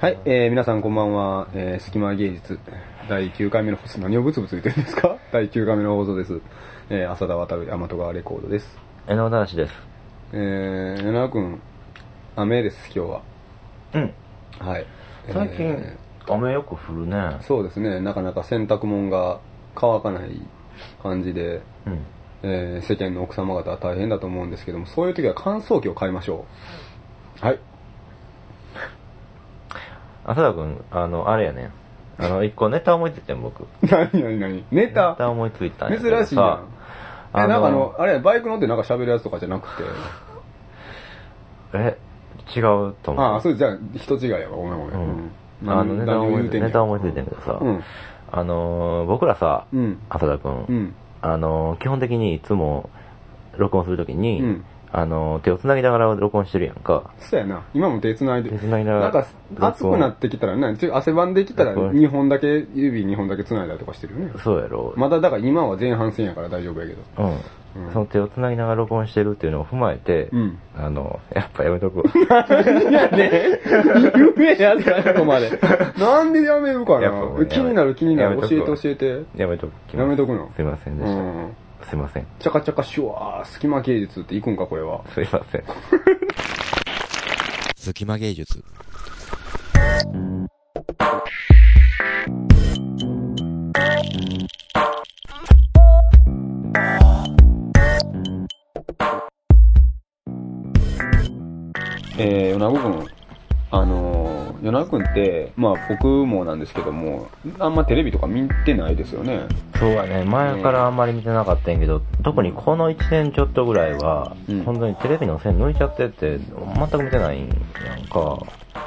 はい、えー、皆さんこんばんは、えー、隙間芸術第9回目の放送、何をブツブツ言ってるんですか？第9回目の放送です。えー、浅田渡る大和川レコードです。江ノ男子です。えー、柳くん、雨です、今日は。うん。はい。最近、え雨よく降るねー。そうですね、なかなか洗濯物が乾かない感じで、うん。えー、世間の奥様方は大変だと思うんですけども、そういう時は乾燥機を買いましょう。はい。浅田くん、あの、あれやね。あの、一個ネタ思いついてん、僕。何何何？ネネタタ思いついたんや珍けどしいなさ。え、なんかあの、あれ、バイク乗ってなんか喋るやつとかじゃなくて。え、違うと思う。ああ、そうじゃあ、人違いやわ、ごめんごめん。ううんん。あの、ネタ思いついて、ネタ思いついてんけどさ、うん。あのー、僕らさ、うん。浅田くん、うん。あのー、基本的にいつも録音するときに、うんあのー、手を繋ぎながら録音してるやんか。そうやな。今も手繋いで。手繋いながらなんか、熱くなってきたらね、ちょ汗ばんできたら録音2本だけ、指2本だけ繋いだりとかしてるよね。そうやろ。まだだから今は前半戦やから大丈夫やけど。うん。うんその手を繋ぎながら録音してるっていうのを踏まえて、うん。あの、やっぱやめとく。いやね、やつそこまで。なんでやめるかな？気になる気になる。教えて教えて。やめときますやめとくの？すいませんでした。うん。すいません。チャカチャカシュワー、隙間芸術って行くんか、これは。すいません。隙間芸術。えー、米子くん、あのー、米子くんって、まあ僕もなんですけども、あんまテレビとか見てないですよね。そうやね、前からあんまり見てなかったんやけど、特にこの1年ちょっとぐらいは、うん本当にテレビの線抜いちゃってって、全く見てないんやんか。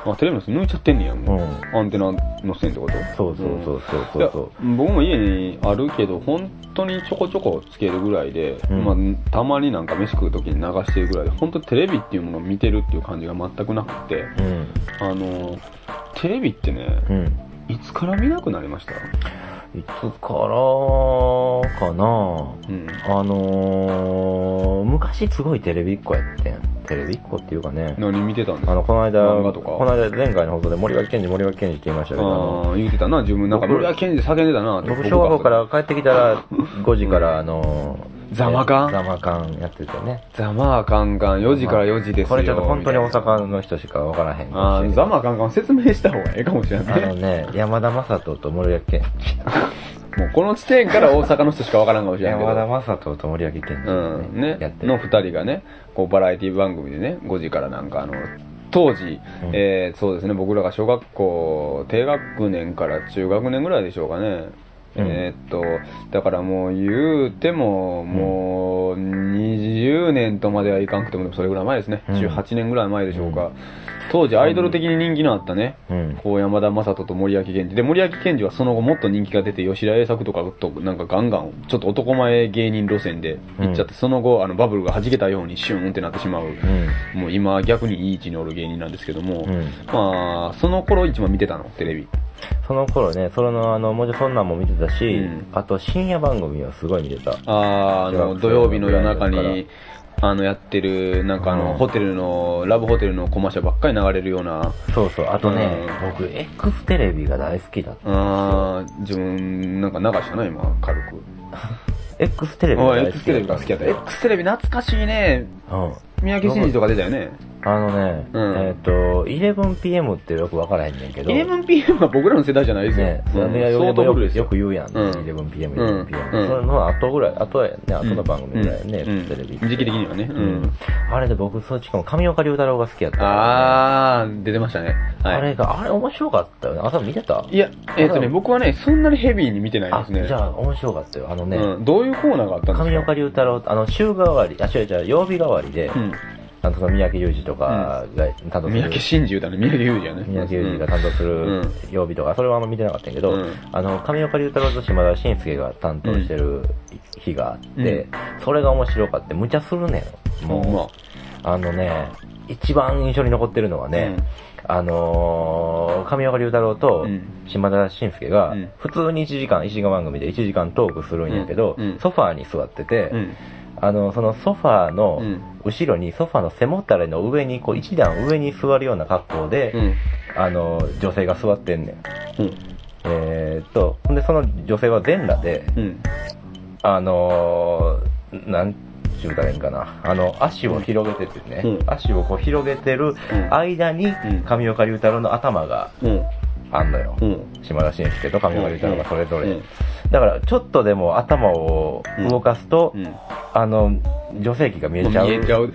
あ、テレビの線抜いちゃってんねや、もう。うんアンテナの線ってこと？そうそうそうそうそうそう。僕も家にあるけど、本当にちょこちょこつけるぐらいで、うんまあ、たまになんか飯食う時に流してるぐらいで、本当テレビっていうものを見てるっていう感じが全くなくて、うん。あの、テレビってね、うん。いつから見なくなりました？いつからかな？うん。あのー、昔すごいテレビっ子やってん。テレビっ子っていうかね。何見てたんですかあの、この間、漫画とか？この間前回の放送で森脇健児、森脇健児って言いましたけど、あのああ、言うてたな、自分なんか、僕森脇健児叫んでたな、僕小学校から帰ってきたら、5時からあのー、ザマカンザマカンやっててね。ザマーカンカン、4時から4時ですよ。これちょっと本当に大阪の人しかわからへんあーしれんけどザマーカンカン説明した方がええかもしれあない。のね、山田正人と森脇健もうこの地点から大阪の人しかわからんかもし児。れないけど。山田正人と森脇健児、うん、ねやって、のる。二人がね、こうバラエティ番組でね、5時からなんかあの、当時、うんえー、そうですね、僕らが小学校、低学年から中学年ぐらいでしょうかね。うんえーっと、だからもう言うても、もう20年とまではいかんくても、それぐらい前ですね。うん18年ぐらい前でしょうか。当時アイドル的に人気のあったね、うん。こう山田正人と森脇健児。で、森脇健児はその後もっと人気が出て、吉田栄作とかとなんかガンガン、ちょっと男前芸人路線で行っちゃって、その後、あのバブルが弾けたようにシューンってなってしまう。うん。もう今逆にいい位置におる芸人なんですけども、うん。まあ、その頃一番見てたの、テレビ。その頃ね、そのあの、もちろんそんなんも見てたし、うんあと深夜番組はすごい見てた。あーあの、土曜日の夜中に、あの、やってる、なんかあの、うんホテルの、ラブホテルのコマーシャルばっかり流れるような、そうそう、あとね、うん僕、X テレビが大好きだった。あー自分、なんか流したな、今、軽く。X テレビが好 X きテレビが好きやった。X テレビ懐かしいね。うん。三宅慎二とか出たよね。あのね、うんえっ、と、11pm ってよくわからへんねんけど。11PM は僕らの世代じゃないですよ。ね、うんよくよよく言うやん、うん 11pm、うん 11pm。うんそれの後ぐらい、後やね、後の番組ぐらいやね、うんテレビ。時期的にはね。ううんん。あれで僕、そっちかも、上岡龍太郎が好きやったね、あー、出てましたね。はい。あれが、あれ面白かったよね。朝見てた？いや、えっ、とね、あ僕はね、そんなにヘビーに見てないあですね。じゃあ面白かったよ。あのね、うん、どういうコーナーがあったんですか？上岡龍太郎、あの、週替わり、あ、違う違う、曜日替わりで、うん。あの、三宅裕二とかが担当する。三宅真珠だね、三宅裕二やね。三宅裕二が担当すうるん。曜日とか、それはあんま見てなかったんやけど、うん。あの、上岡龍太郎と島田紳介が担当してる日があって、それが面白かって、無茶するねん。もう、ま。あのね、一番印象に残ってるのはあ、ね、あのー、上岡龍太郎とうん。島田紳介がうん、普通に1時間、1時間番組で1時間トークするんやけど、ソファーに座ってて。あの、そのソファーのうん後ろに、ソファーの背もたれの上に、こう一段上に座るような格好で、うん。あの、女性が座ってんねん。うん。えーっと、ほんで、その女性は全裸で、うん。あのー、なんちゅうたらいいんかな。あの、足を広げててね、うん足をこう広げてるうん間にん、上岡龍太郎の頭がうん。あんのよ。うん。島田紳介と上岡龍太郎がそれぞれ。うんだから、ちょっとでも頭を動かすと、うん。あの、女性器が見えちゃう。見えちゃう。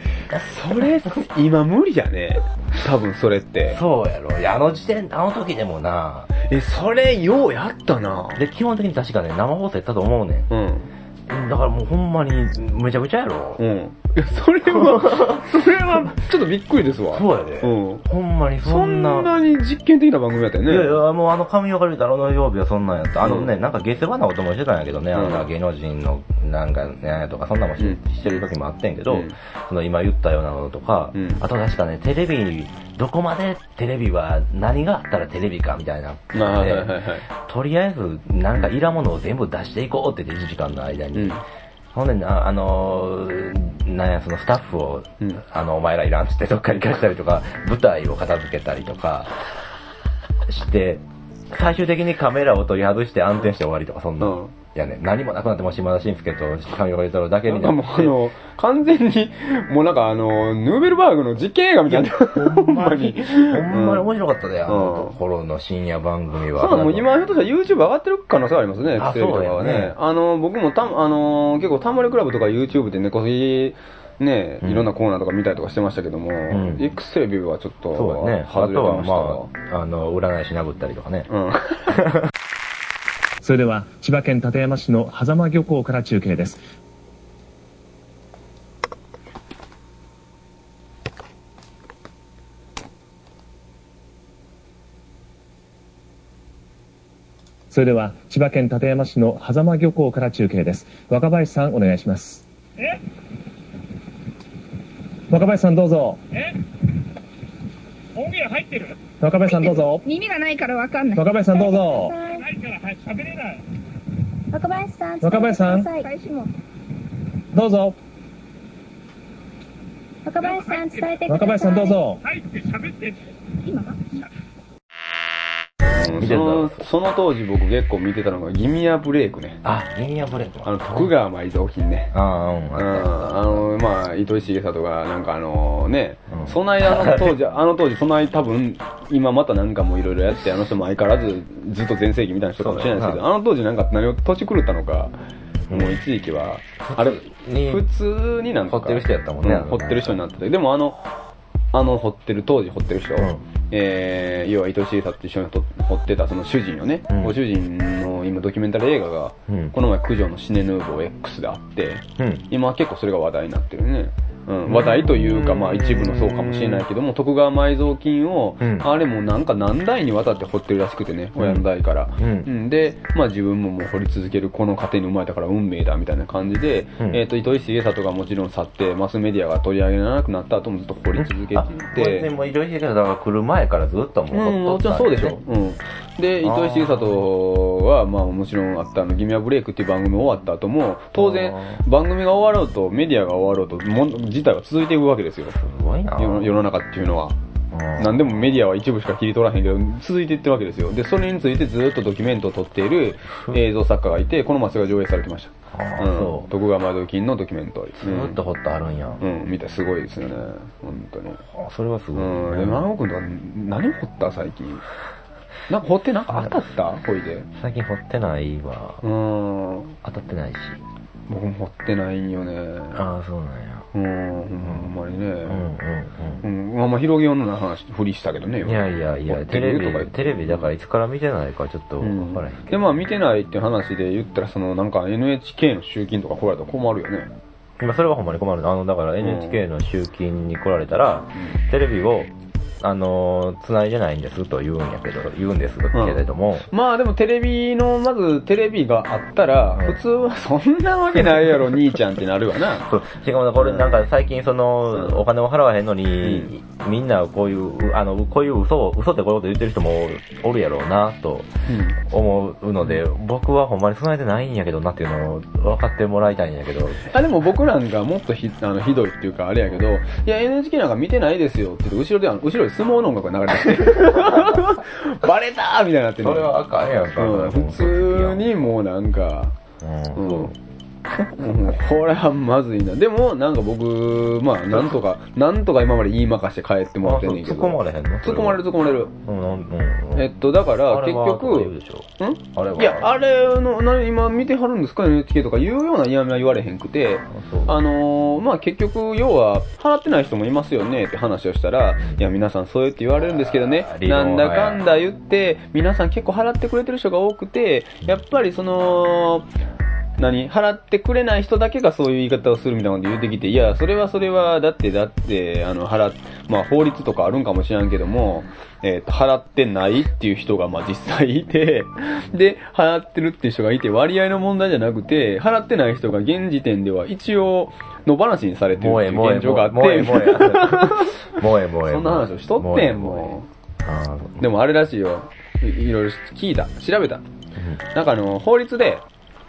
それ、今無理やね。多分それって。そうやろ。いや、あの時点、あの時でもな、え、それ、ようやったな。で、基本的に確かね、生放送やったと思うねうん。ん。だからもうほんまに、めちゃくちゃやろ。うん。いや、それは、それは、ちょっとびっくりですわ。そうやで。うん。ほんまにそそんな。んなに実験的な番組やったよね。いやいや、もうあの、上岡龍太郎の曜日はそんなんやった。あのね、うんなんか下世話なこともしてたんやけどね、あのうん芸能人の、なんか、ねやとか、そんなもんし,、うんしてる時もあってんけど、うんその今言ったようなこととか、うんあと確かね、テレビに、どこまでテレビは何があったらテレビかみたいな。あはいはいはいはい。とりあえず、なんかいらんものを全部出していこうって言って1時間の間に。うん。ほんでな、あのーなんや、そのスタッフを、うんあの、お前らいらんっつってどっかに行かしたりとか、舞台を片付けたりとか、して、最終的にカメラを取り外して暗転して終わりとか、そんな。うんいやね、何もなくなっても島田紳介と上岡龍太郎だけになって。もうあの、完全に、もうなんかあの、ヌーベルバーグの実験映画みたいな。ほんまに。ほんまに面い。白かったで、あのうん頃の深夜番組は。そうもう今ひょっとしたら YouTube 上がってる可能性ありますね、あテレビとかはそうだよねあの、僕もた、あの、結構タンマリクラブとか YouTube で猫ひね、うんいろんなコーナーとか見たりとかしてましたけども、ん X テレビはちょっと、そうだね。あとはまあ、あの、占い師殴ったりとかね。うん。それでは千葉県館山市の狭間漁港から中継です。それでは千葉県館山市の狭間漁港から中継です。若林さんお願いします。若林さんどうぞ。音源入ってる？若林さんどうぞ。耳がないからわかんない。若林さんどうぞないからはい喋れない。若林さん、若林さん？伝えてください。開始も。どうぞ。若林さん、伝えてください。若林さんどう。ぞ。入って喋って。今？うん見てたその、その当時僕結構見てたのが、ギミアブレイクね。あ、ギミアブレイク。あの、徳川埋蔵金ね。ああ、うん、うん、あの、まあ、糸井重里が、なんかあのね、うん。そない あの当時、あの当時、そない多分、今またなんかもいろいろやって、あの人も相変わらずずっと全盛期みたいな人かもしれないですけど、そうだあの当時なんか何を年狂ったのか、もう一時期は、あれ、に普通になんか、掘ってる人やったもんね。う掘ってる人になってて、でもあの、あの掘ってる、当時掘ってる人、うんえー、要は糸井重里と一緒にと掘ってたその主人よね、うんご主人の今ドキュメンタリー映画が、うんこの前九条のシネヌーボー X であって、うん。今結構それが話題になってるね。うん、話題というか、まあ一部のそうかもしれないけども、徳川埋蔵金を、うん。あれもなんか何代にわたって掘ってるらしくてね、親の代から。うん。で、まあ自分ももう掘り続けるこの家庭に生まれたから運命だみたいな感じで、うん。えっ、と、糸井重里がもちろん去って、マスメディアが取り上げなくなった後もずっと掘り続けてて、でも、いろいろだから来る前からずっともううん、もちろんそうでしょ。うん。で、糸井重里は、まあもちろんあったあの、ギミアブレイクっていう番組終わった後も、当然あ、番組が終わろうと、メディアが終わろうと、自体は続いていくわけですよ。すごいな。世の中っていうのは。うん何でもメディアは一部しか切り取らへんけど、続いていってるわけですよ。で、それについてずっとドキュメントを撮っている映像作家がいて、この前それが上映されてました。ああうんそう徳川埋蔵金のドキュメント。ずーっと掘ってあるんや。うん、うん、見たらすごいですよね。本当に。あそれはすごい。うん、え、長尾くんとか何掘った最近？なんか掘ってなんか当たった？ほいで。最近掘ってないわ。うん。当たってないし。僕も掘ってないんよね。ああ、そうなんや。うん、ほんまにね。うんうんうん。まあまあ広げようのない話、ふりしたけどね。うん。いやいやいや、テレビるとかテレビだからいつから見てないかちょっとうんわからへんけど。で、まあ見てないって話で言ったら、そのなんか NHK の集金とか来られたら困るよね。まあそれはほんまに困る。あの、だから NHK の集金に来られたら、テレビをあのー、繋いでないんですと言うんやけど、言うんですけれども、まあでもテレビの、まずテレビがあったら、うん。普通は そんなわけないやろ、兄ちゃんってなるわな。そう。しかもこれなんか最近その、お金を払わへんのに、みんなこういう、あの、こういう嘘を、嘘ってこういうこと言ってる人もおるやろうな、と思うので、僕はほんまに備えてないんやけどなっていうのを分かってもらいたいんやけど、あ、でも僕なんかもっとひあのひどいっていうかあれやけど、いや NHK なんか見てないですよって言って、後ろで後ろで相撲の音楽が流れてきて、バレたーみたいになってるそれはあかんやんか。うん、普通にもうなんか、うん、うん。う んこれはまずいな。でも、なんか僕、まあ、なんとか、なんとか今まで言いまかして帰ってもらっってんねんけど。込まれへんの？突っ込まれる突っ込まれる。うん、うん、うん。えっと、だから、結局、んあれはいや、あれの、な今見てはるんですか ?NHK とか言うような嫌味は言われへんくて、あのー、まあ、結局、要は、払ってない人もいますよねって話をしたら、いや、皆さんそうやって言われるんですけどねなんだかんだ言って、皆さん結構払ってくれてる人が多くて、やっぱりその、何？払ってくれない人だけがそういう言い方をするみたいなこと言ってきて、いや、それはそれは、だって、だって、あの、払っ、まあ、法律とかあるんかもしれんけども、えっ、と、払ってないっていう人が、まあ、実際いて、で、払ってるっていう人がいて、割合の問題じゃなくて、払ってない人が現時点では一応、野放しにされてるっていう現状があって、もうええ、もうええ。もうええ、もうええ。そんな話をしとってん、もあう。でもあれらしいよ。いいろいろ聞いた。調べた。なんかあの、法律で、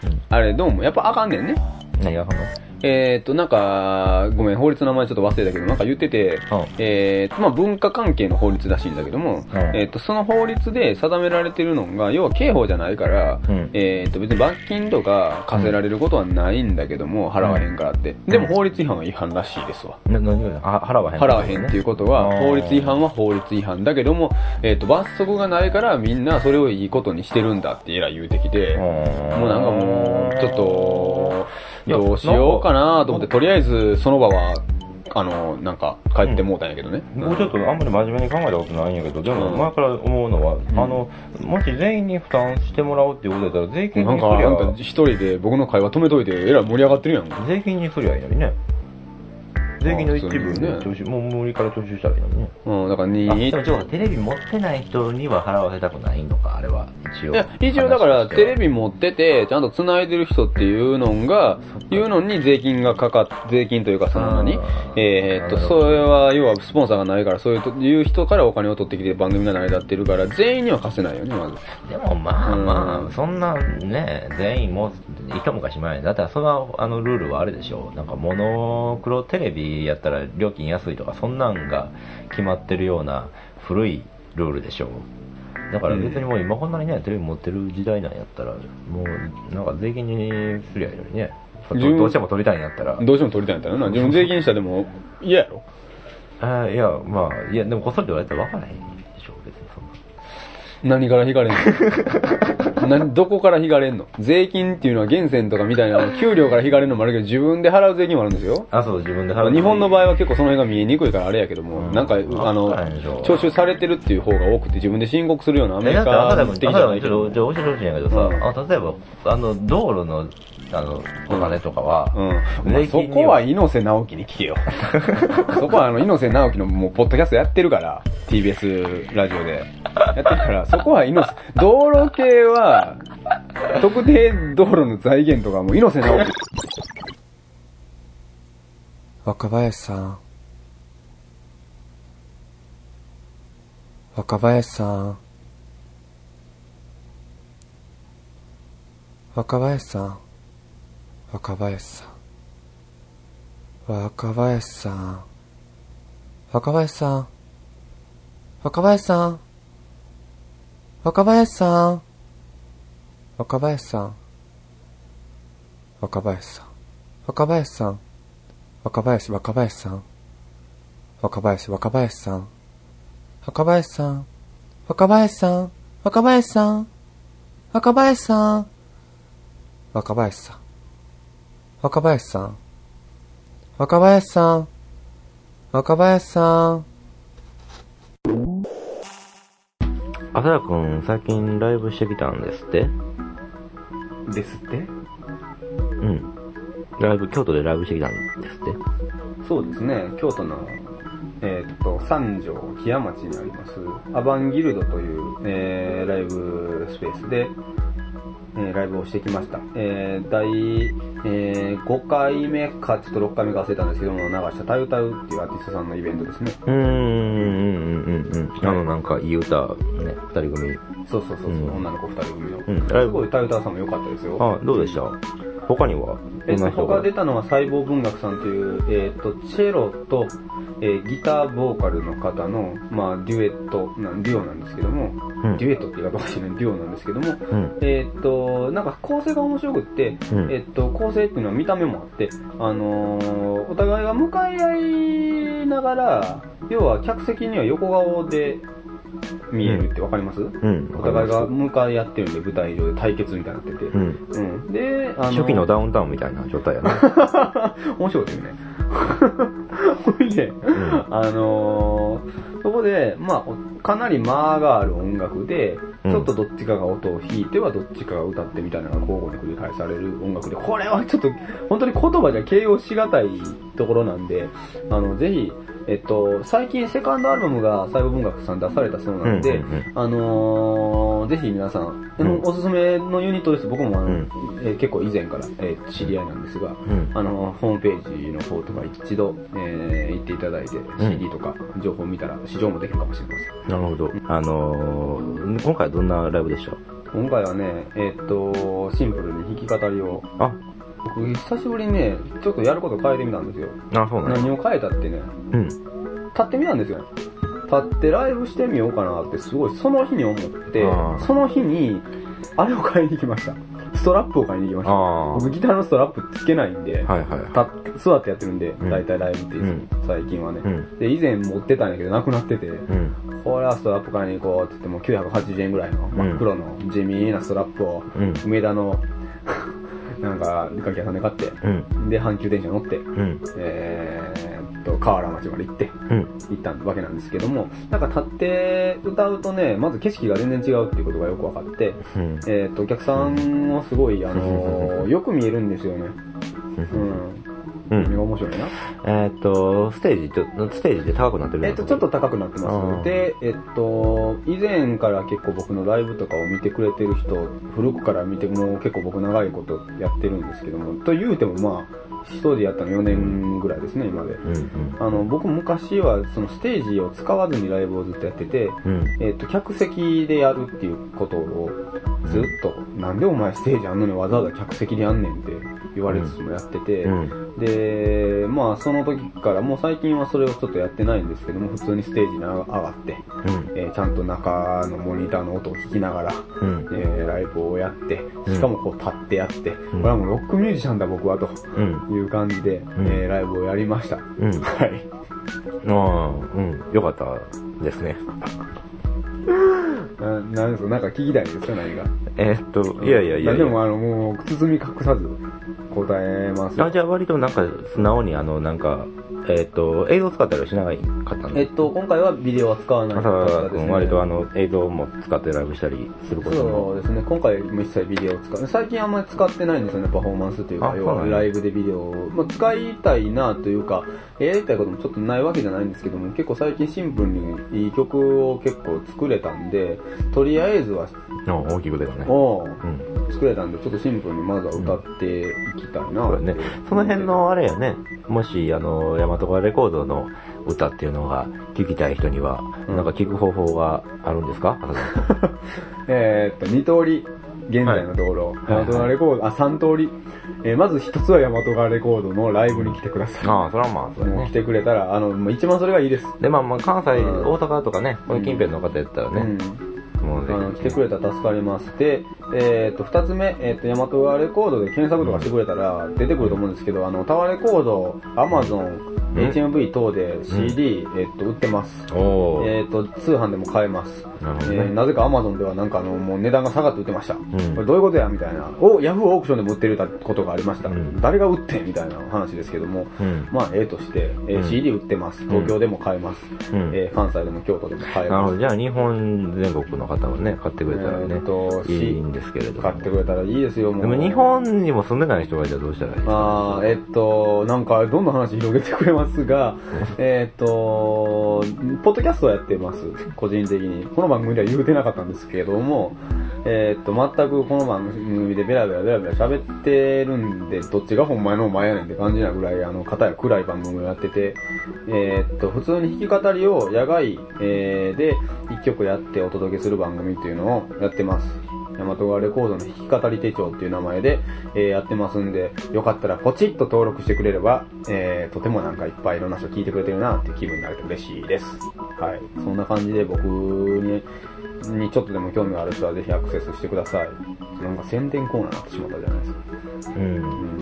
うん。あれどうも、やっぱあかんねんね。ー何がほんのえーっと、なんか、ごめん、法律の名前ちょっと忘れたけど、なんか言ってて、うんえーっと、まあ、文化関係の法律らしいんだけども、えーっと、その法律で定められてるのが、要は刑法じゃないから、うん。えーっと、別に罰金とか課せられることはないんだけども、払わへんからって。でも法律違反は違反らしいですわ。な、何が？あ払わへん。払わへんっていうことは、法律違反は法律違反だけども、えっ、と、罰則がないからみんなそれをいいことにしてるんだってえらい言うてきて、もうなんかもう、ちょっと、どうしようかなと思って、とりあえずその場は、あの、なんか帰ってもうたんやけどね。もうちょっとあんまり真面目に考えたことないんやけど、でもうん前から思うのは、んあの、もし全員に負担してもらうっていうことだったら、税金なんか、にすりゃあんた一人で僕の会話止めといて、えらい盛り上がってるやん。税金にすりゃいいのにね。税金の一部ね。徴収、もう無理から徴収したらいいのにね。うん、だからあ、にでもちょっとテレビ持ってない人には払わせたくないのか、あれは、一応。いや、一応だから、テレビ持ってて、ちゃんと繋いでる人っていうのが、いうのに税金がかかっ、税金というかその何？あーえーっと、それは、要はスポンサーがないから、そういうという人からお金を取ってきて番組が成り立ってるから、全員には貸せないよね、まず。でもまあまうん。あ、そんなね、全員もう、一昔前。に、だったらそのあのルールはあれでしょう。なんかモノクロテレビやったら料金安いとか、そんなんが決まってるような古いルールでしょう。だから別にもう今こんなにね、テレビ持ってる時代なんやったら、もうなんか税金にすりゃいいのにね。どうしても取りたいんやったら。どうしても取りたいんだよな。自分税金したでも嫌やろ。あーいや、まあ、いや、でもこっそりと言われたら分からへんでしょう、別にそんな。何から引かれんの？何、どこから引かれんの？税金っていうのは源泉とかみたいな、給料から引かれるのもあるけど、自分で払う税金もあるんですよ。あ、そう、自分でまあ払う。日本の場合は結構その辺が見えにくいからあれやけども、うんなんか、あの徴収されてるっていう方が多くて自分で申告するようなアメえ、リカなたも、的あなたもちじゃないけど。ちょっと教えてほしいんやけどさ、うんあ例えば、あの、道路の、あの、お金とかは、うん。まあそこは猪瀬直樹に聞けよ。そこはあの、猪瀬直樹のもう、ポッドキャストやってるから、TBS ラジオで。やってるから、そこは猪瀬、道路系は、特定道路の財源とかも猪瀬直樹。若林さん。若林さん。若林さん。若林さん。若林さん。若林さん。若林さん。若林さん。若林さん。若林さん。若林さん。若林、若林さん。若林、若林さん。若林さん。若林さん。若林さん。若林さん。若林さん。若林さん。若林さん。若林さん。あさやくん、最近ライブしてきたんですって？ですって？うん。ライブ、京都でライブしてきたんですって？そうですね、京都のえーっと、三条木屋町にあります、アバンギルドという、えーライブスペースで、えーライブをしてきました。えー、第、えー5回目か、ちょっと6回目か忘れたんですけども、流したタユタウっていうアーティストさんのイベントですね。うーん、うん、うん、うん。あの、なんか、いい歌、ね、二人組。そうそうそうそう、うん。女の子2人組の。うん。すごいタユタウさんも良かったですよ。あ、どうでした？他には？えっと、どんな人が？他出たのは細胞文学さんという、えっと、チェロと、えーギターボーカルの方の、まあ、デュエットな、デュオなんですけども、うん。デュエットって言い方おかしいね、デュオなんですけども、うん。えっと、なんか構成が面白くって、うん。えっと、構成っていうのは見た目もあって、あのーお互いが向かい合いながら、要は客席には横顔で見えるってわかります、うん。お互いが向かい合ってるんで、舞台上で対決みたいになってて。うん。うん。で、あの初期のダウンタウンみたいな状態やね。面白いですよね。ほいで、あのーそこで、まあお、かなり間がある音楽で、うんちょっとどっちかが音を弾いてはどっちかが歌ってみたいなのが交互に繰り返される音楽で、これはちょっと、本当に言葉じゃ形容しがたいところなんで、あの、ぜひ、えっと、最近セカンドアルバムが細胞文学さん出されたそうなんで、うんうんうんあのーぜひ皆さん、うんおすすめのユニットです。僕もあの、うんえー結構以前から、えー知り合いなんですが、うん。あの、ホームページの方とか一度、えー行っていただいて、CD とか情報を見たら試乗もできるかもしれません。なるほど。あのー、今回どんなライブでした？今回はね、えーっと、シンプルに弾き語りを、あ、僕久しぶりにね、ちょっとやること変えてみたんですよ。あ、そうなんや何を変えたってね、うん。立ってみたんですよ。立ってライブしてみようかなってすごいその日に思ってあー、その日に、あれを買いに行きました。ストラップを買いに行きました。僕ギターのストラップつけないんで、はいはい。立って座ってやってるんで、うん大体ライブってうん最近はね。うん。で、以前持ってたんやけど、なくなってて、うん。これはストラップ買いに行こうって言っても980円ぐらいの真っ黒の地味なストラップを、うん。梅田の、なんか、楽器屋さんで買って、うん。で、阪急電車乗って、うん。えーっと、河原町まで行って、うん。行ったわけなんですけども、なんか立って歌うとね、まず景色が全然違うっていうことがよく分かって、うん。えーっと、お客さんもすごい、あのーよく見えるんですよね。うん。うん面白いな。えーっと、ステージと、ステージで高くなってるえっと、ちょっと高くなってあまーす。で、えっと、以前から結構僕のライブとかを見てくれてる人、古くから見てもう結構僕長いことやってるんですけども、と言うてもまあ、一人でやったの4年ぐらいですね、今で。うんうん。あの、僕昔はそのステージを使わずにライブをずっとやってて、うん。えっと、客席でやるっていうことをずっと、なんでお前ステージあんのにわざわざ客席でやんねんって言われつつもやってて、うん。で、まあその時から、もう最近はそれをちょっとやってないんですけども、普通にステージに上がって、うん。えーちゃんと中のモニターの音を聞きながら、うん。えーライブをやって、しかもこう立ってやって、んこれはもうロックミュージシャンだ僕はとうん。いう感じで、えーライブをやりました。うん。はい。ああ、うん。よかったですね。ななんですか？なんか聞きたいですか？何が？えーっと、いやいやいやいや。でもあの、もう、包み隠さず答えますよあ、じゃあ割となんか素直にあの、なんか、えーっと、映像使ったりはしなかったの？えっと、今回はビデオは使わない浅川君。割とあの、映像も使ってライブしたりすることそも。うですね、今回も一切ビデオを使う。最近あんまり使ってないんですよね、パフォーマンスというか、要はライブでビデオを。まあ、使いたいなというか、やりたいこともちょっとないわけじゃないんですけども、結構最近シンプルにいい曲を結構作れたんで、とりあえずは、あ大きいことだね。おううん。作れたんで、ちょっとシンプルにまずは歌っていきたいな、ね。その辺のあれやね、もし、あの、ヤマトガレコードの歌っていうのが聞きたい人には、うんなんか聞く方法があるんですか？えーっと、二通り、現在のところ、はいヤマトガレコード、あ、三通り。えーまず一つはヤマトガレコードのライブに来てください。ああ、それはまあ、そうだね。来てくれたら、あの、もう一番それがいいです。で、まあまあ、関西、うん大阪とかね、この近辺の方やったらね、もうぜうん。あの、来てくれたら助かります。で、えーと、二つ目、えーと、ヤマトワレコードで検索とかしてくれたら、出てくると思うんですけど、あの、タワーレコード、アマゾン、HMV 等で CD、えーっと、売ってます。えーっと、通販でも買えます。な。えーなぜかアマゾンではなんかあの、もう値段が下がって売ってました。んこれどういうことやみたいな。お、ヤフーオークションでも売ってることがありました。うん誰が売ってみたいな話ですけども。うん。まあ、ええとして、えーうん CD 売ってます。東京でも買えます。うんえー関西でも京都でも買えます。なるほど。じゃあ、日本全国の方はね、買ってくれたらねえーっ、と、いいんですけれども。買ってくれたらいいですよ、もう。でも日本にも住んでない人がいたらどうしたらいいですか？あーえっと、なんか、どんどん話広げてくれまますが、えっと、ポッドキャストをやってます、個人的に。この番組では言うてなかったんですけども、えっと、全くこの番組でベラベラベラベラ喋ってるんで、どっちが本前のお前やねんって感じなぐらい、あの、片や暗い番組をやってて、えっと、普通に弾き語りを野外、えーで一曲やってお届けする番組っていうのをやってます。大和川レコードの弾き語り手帳っていう名前で、えーやってますんで、よかったらポチッと登録してくれれば、えーとてもなんかいっぱいいろんな人聞いてくれてるなっていう気分になれて嬉しいです。はい。そんな感じで僕に、にちょっとでも興味がある人はぜひアクセスしてください。なんか宣伝コーナーになってしまったじゃないですか。うん。うん。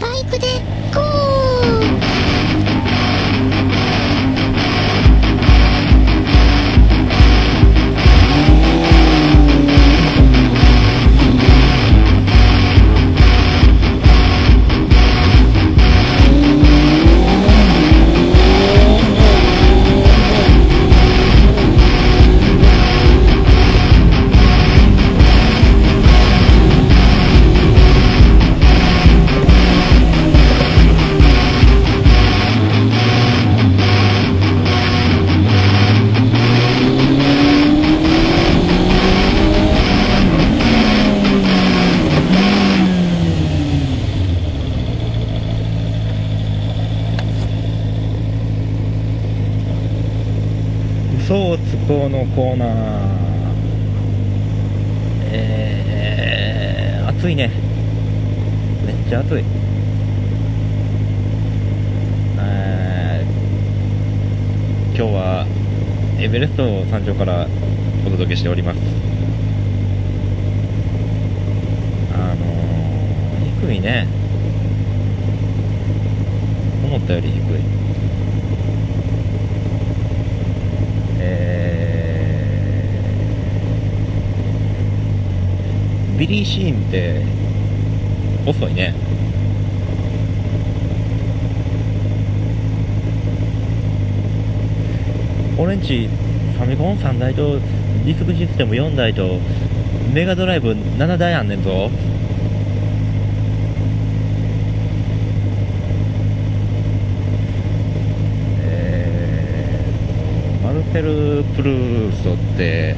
バイクでつこうのコーナーえー、暑いねめっちゃ暑いえー今日はエベレスト山頂からお届けしておりますあのー、低いね思ったより低いえービリー・シーンって遅いね。俺んちファミコン3台とディスクシステム4台とメガドライブ7台あんねんぞ。えーマルセル・プルーストって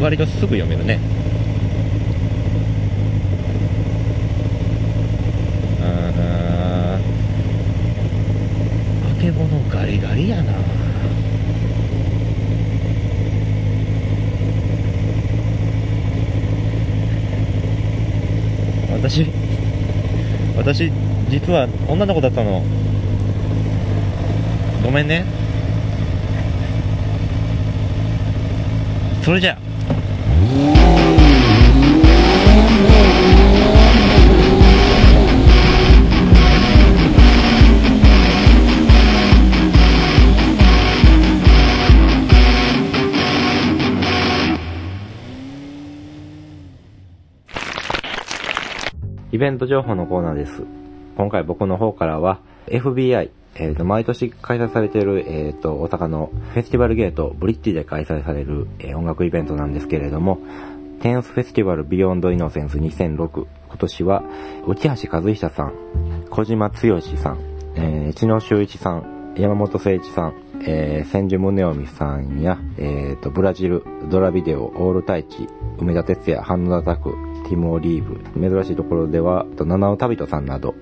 割とすぐ読めるねあーあけぼのないやな。私私実は女の子だったの。ごめんね。それじゃ。あイベント情報のコーナーです。今回僕の方からは、FBI、えっ、と、毎年開催されている、えっ、と、大阪のフェスティバルゲート、ブリッジで開催される、えー音楽イベントなんですけれども、テンスフェスティバルビヨンドイノセンス2006、今年は、内橋和久さん、小島剛さん、えー、知野修一さん、山本誠一さん、えー、千住宗臣さんや、えー、と、ブラジル、ドラビデオ、オール太一、梅田哲也、半野田拓、ティム・オリーブ、珍しいところでは、七尾旅人さんなど、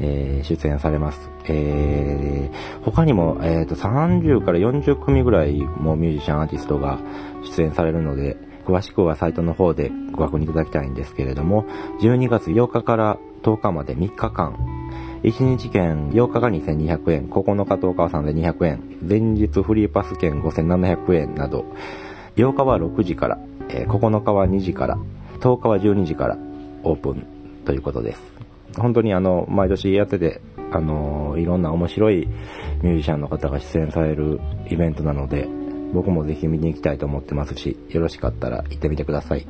えー出演されます。えー他にも、えーと、30から40組ぐらいもミュージシャン、アーティストが出演されるので、詳しくはサイトの方でご確認いただきたいんですけれども、12月8日から10日まで3日間、1日券8日が2200円、9日10日は3200円、前日フリーパス券5700円など、8日は6時から、えー9日は2時から、10日は12時からオープンということです。本当にあの、毎年やってて、あのいろんな面白いミュージシャンの方が出演されるイベントなので、僕もぜひ見に行きたいと思ってますし、よろしかったら行ってみてください。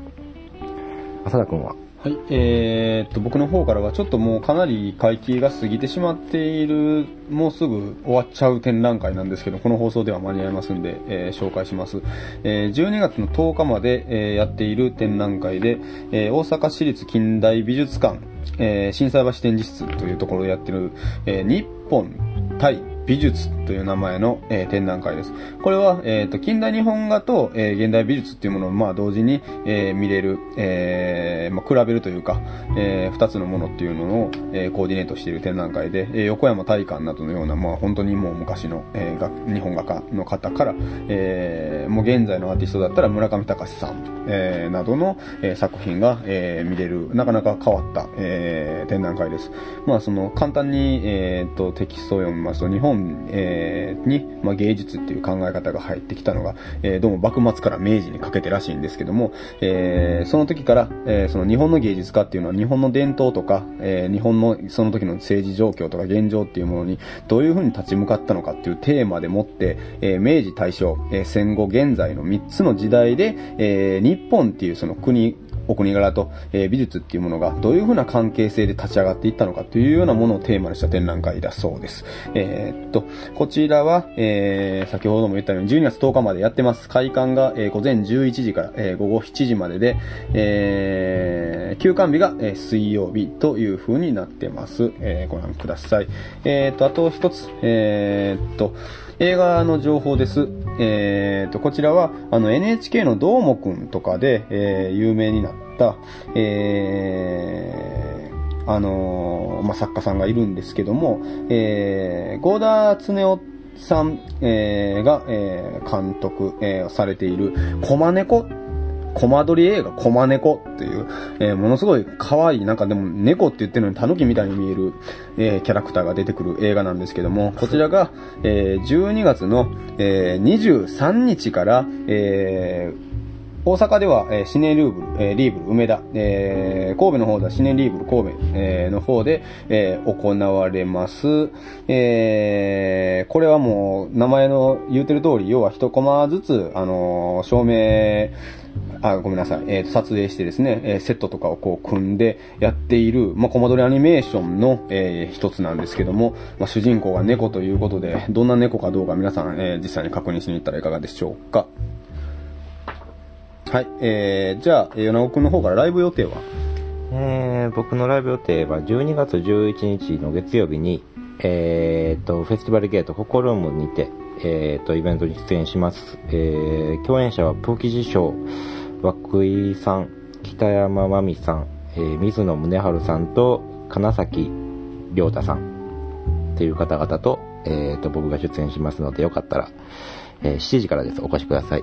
浅田くんは？はい、えーっと、僕の方からはちょっともうかなり会期が過ぎてしまっている、もうすぐ終わっちゃう展覧会なんですけど、この放送では間に合いますんで、えー紹介します。えー12月の10日まで、えーやっている展覧会で、え大阪市立近代美術館、えー心斎橋展示室というところでやってる、え日本対美術という名前の、えー展覧会です。これは、えーと、近代日本画と、えー現代美術っていうものを、まあ、同時に、えー見れる、えーまあ、比べるというか、えー二つのものっていうのを、えーコーディネートしている展覧会で、えー横山大観などのような、まあ、本当にもう昔の、えー日本画家の方から、えーもう現在のアーティストだったら村上隆さん、えーなどの、えー作品が、えー見れる、なかなか変わった、えー展覧会です。まあ、その、簡単に、えーと、テキストを読みますと、日本、えーに、まあ、芸術っていう考え方が入ってきたのが、えーどうも幕末から明治にかけてらしいんですけども、えーその時から、えーその日本の芸術家っていうのは日本の伝統とか、えー日本のその時の政治状況とか現状っていうものにどういうふうに立ち向かったのかっていうテーマでもって、えー明治大正、えー戦後現在の3つの時代で、えー日本っていうその国、お国柄と、え美術っていうものがどういうふうな関係性で立ち上がっていったのかというようなものをテーマにした展覧会だそうです。えーっと、こちらは、えー先ほども言ったように12月10日までやってます。開館が、えー午前11時から、えー午後7時までで、えー休館日が、えー水曜日という風になってます。えーご覧ください。えーっと、あと一つ、えーっと、映画の情報です。えー、と、こちらは、あの、NHK のどーもくんとかで、えー有名になった、えーあのーまあ、作家さんがいるんですけども、えー、ゴーダツネオさん、えーが、えー監督、えーされている、コマネココマ撮り映画、コマネコっていう、えーものすごい可愛い、なんかでも猫って言ってるのにタヌキみたいに見える、えーキャラクターが出てくる映画なんですけども、こちらが、えー12月の、えー23日から、えー大阪では、えーシネルーブル、えーリーブル梅田、えー神戸の方ではシネリーブル神戸、えーの方で、えー行われます。えーこれはもう名前の言うてる通り、要は一コマずつ、あのー照明、あ、ごめんなさい。えーと撮影してですね、えセットとかをこう組んでやっている、まあ、コマ撮りアニメーションの、えー一つなんですけども、まあ、主人公が猫ということで、どんな猫かどうか皆さん、えー実際に確認しに行ったらいかがでしょうか。はい。えー、じゃあ、米尾くんの方からライブ予定は？えー僕のライブ予定は12月11日の月曜日に、えー、と、フェスティバルゲートココルームにて、えー、と、イベントに出演します。えー、共演者はプーキジショー、涌井さん、北山真美さん、えー水野宗春さんと、金崎亮太さんっていう方々と、えー、と、僕が出演しますので、よかったら、えー7時からです。お越しください。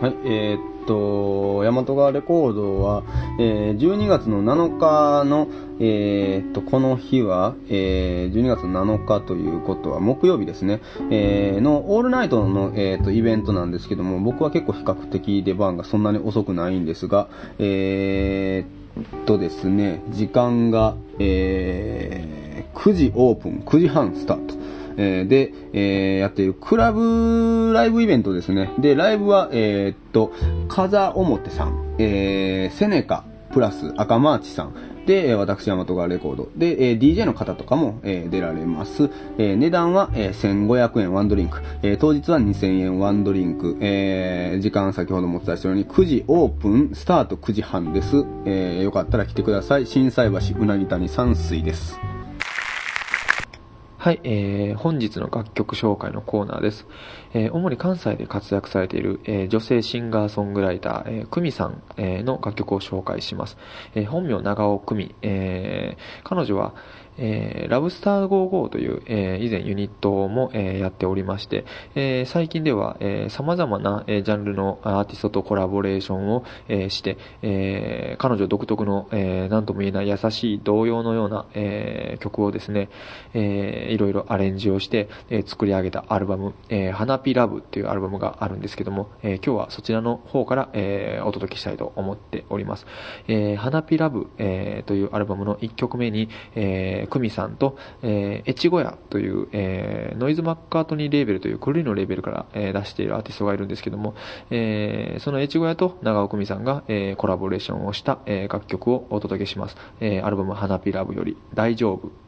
はい、えーっと、大和川レコードは、えー12月の7日の、えーっと、この日は、えー12月7日ということは木曜日ですね、えーのオールナイトの、えーっと、イベントなんですけども、僕は結構比較的出番がそんなに遅くないんですが、えーっとですね、時間が、えー9時オープン、9時半スタート。えーで、えーやっているクラブライブイベントですね。で、ライブは、えーっと、風表さん、えーセネカ、プラス赤マーチさん、で、私、大和川レコード。で、え DJ の方とかも、え出られます。え値段は、えー1500円ワンドリンク。え当日は2000円ワンドリンク。え時間先ほどもお伝えしたように、9時オープン、スタート9時半です。えよかったら来てください。心斎橋鰻谷 sunsui です。はい、えー本日の楽曲紹介のコーナーです。えー主に関西で活躍されている、えー女性シンガーソングライター、えー、久美さん、えーの楽曲を紹介します。えー本名長尾久美、えー彼女は、えーラブスター55という、えー以前ユニットも、えーやっておりまして、えー最近では、えー様々な、えージャンルのアーティストとコラボレーションを、えーして、えー彼女独特の、えーなんとも言えない優しい童謡のような、えー曲をですね、えーいろいろアレンジをして、えー作り上げたアルバム、えー花ピラブっていうアルバムがあるんですけども、えー今日はそちらの方から、えーお届けしたいと思っております。えー花ピラブ、えーというアルバムの1曲目に、えーー、クミさんと、えー、エチゴヤという、えー、ノイズマッカートニーレーベルという古いのレーベルから、えー、出しているアーティストがいるんですけども、えー、その越後屋と長尾久美さんが、えー、コラボレーションをした、えー、楽曲をお届けします。えー、アルバム花ピラブより大丈夫。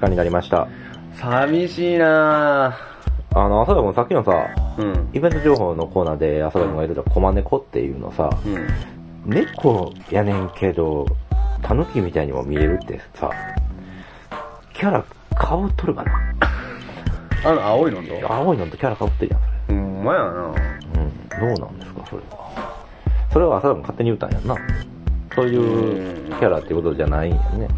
間になりました。寂しいなあの、浅田君さっきのさ、ぁ。うん。イベント情報のコーナーで浅田君が言ってたコマネコっていうのさ、うん。猫やねんけど、タヌキみたいにも見えるってさ、キャラ被っとるかな？あの、青いのと青いのとキャラ被ってるやん、そほんまやなれ。うん。どうなんですか、それは。それは浅田も勝手に言ったんやんな。そういうキャラってことじゃないんやね。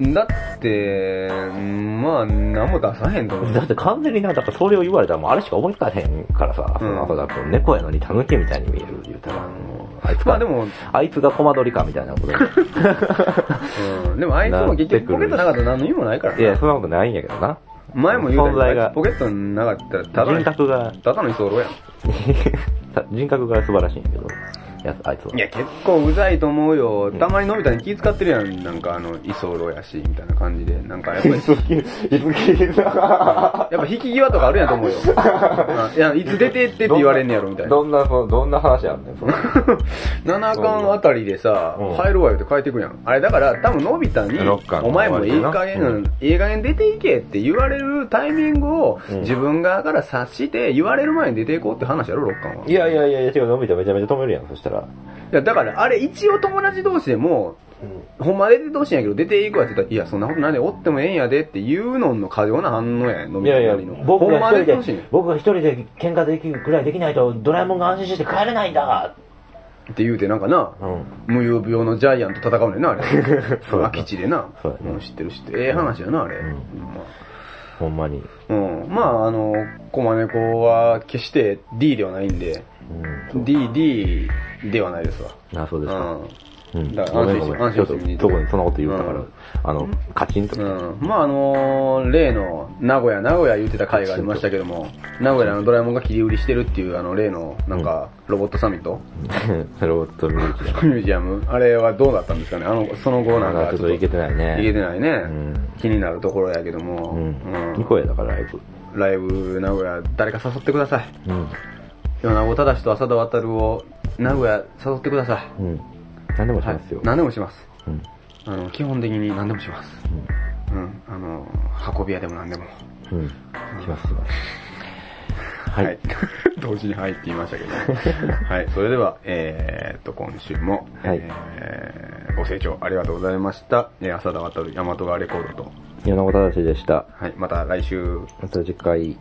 だって、うんまあ、何も出さへんと思う。だって完全になんかそれを言われたらもうあれしか思いつかへんからさ、その浅田君、猫やのに狸みたいに見える言うたら、あいつかまあでも、あいつがコマ撮りかみたいなことにうん、でもあいつも結局ポケットなかったら何の意味もないからいや、な。そんなことないんやけどな。前も言うたど、ポケットなかったらただの人格が、ただの居候やん。人格が素晴らしいんやけど、やつあいつは。いや、結構うざいと思うよ。たまにのび太に気使ってるやん。なんかあの、居候やし、みたいな感じで。なんかやっぱり、いつき、いつき、やっぱ引き際とかあるんやと思うよ。あいや、いつ出てってって言われんねやろ、みたいな。どんな、そのどんな話あんねん、その。七巻あたりでさうん、入るわよって帰ってくやん。あれだから、多分のび太に六巻、のお前もええ加終わりかな減、ええ加減出ていけって言われるタイミングをうん自分側から察して言われる前に出ていこうって話やろ、六巻は。いやいやいやいや、違う、のび太めちゃめちゃ止めるやん、そしたら。いや、だから、あれ一応友達同士でも、ほんま出ててほしいんやけど、出ていくわって言ったら、いや、そんなことないで、おってもええんやでっていうのの過剰な反応やん、のびいやいや太なりの。、僕ほんまが一人で出てほしいねん、僕が一人で喧嘩できるくらいできないと、ドラえもんが安心して帰れないんだって言うてなんかな、うん。無遊病のジャイアンと戦うねんな、あれ。そうやな空き地でな。そうやなうん知ってる知ってる。ええ話やな、あれ。んまほんまに。あうん。まあ、あの、コマネコは決して D ではないんで、うん。D、D ではないですわ。あ、そうですか。ううん。だから。安心して安心して見に行ってそんなこと言ったからうん、あの、カチンと。ん。うん。まあ、あのー例の、名古屋、名古屋言ってた回がありましたけども、名古屋のドラえもんが切り売りしてるっていう、あの、例の、なんか、ロボットサミット？ロボットミュージアム。ミュージアムあれはどうだったんですかね？あの、その後なんかちょっといけてないね。いけてないね、うん気になるところやけども、うん。うんニコヤだからライブ。ライブ名古屋誰か誘ってくださいうん。米子正と浅田渉を名古屋誘ってくださいうん。何でもしますよ。何でもしますうん。あの基本的に何でもしますうんあの運び屋でも何でもうん。しますします。はい。同時にはいって言いましたけどはいそれではえー、っと今週も、はいえーご清聴ありがとうございました、えー浅田渉大和川レコードと米子正でした。はいまた来週また次回。